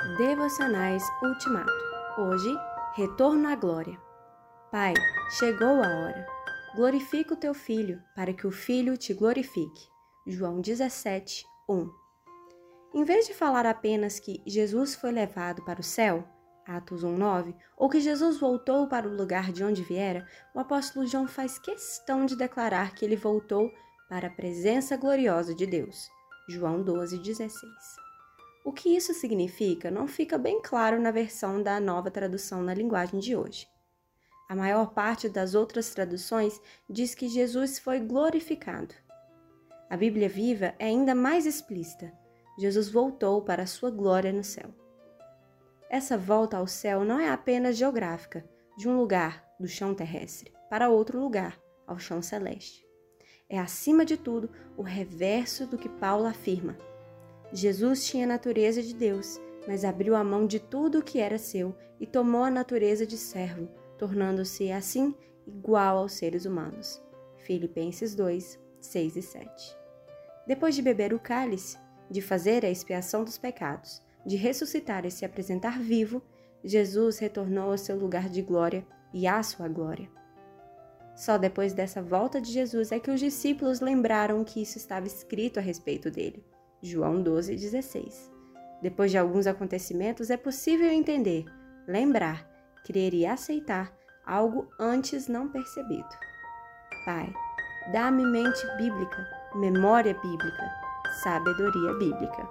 Devocionais Ultimato. Hoje, retorno à glória. Pai, chegou a hora. Glorifica o teu filho, para que o filho te glorifique. João 17, 1. Em vez de falar apenas que Jesus foi levado para o céu, Atos 1:9, ou que Jesus voltou para o lugar de onde viera, o apóstolo João faz questão de declarar que ele voltou para a presença gloriosa de Deus. João 12:16. O que isso significa não fica bem claro na versão da nova tradução na linguagem de hoje. A maior parte das outras traduções diz que Jesus foi glorificado. A Bíblia Viva é ainda mais explícita. Jesus voltou para a sua glória no céu. Essa volta ao céu não é apenas geográfica, de um lugar, do chão terrestre, para outro lugar, ao chão celeste. É, acima de tudo, o reverso do que Paulo afirma Jesus tinha a natureza de Deus, mas abriu a mão de tudo o que era seu e tomou a natureza de servo, tornando-se assim igual aos seres humanos. Filipenses 2, 6 e 7. Depois de beber o cálice, de fazer a expiação dos pecados, de ressuscitar e se apresentar vivo, Jesus retornou ao seu lugar de glória e à sua glória. Só depois dessa volta de Jesus é que os discípulos lembraram que isso estava escrito a respeito dele. João 12,16. Depois de alguns acontecimentos, é possível entender, lembrar, crer e aceitar algo antes não percebido. Pai, dá-me mente bíblica, memória bíblica, sabedoria bíblica.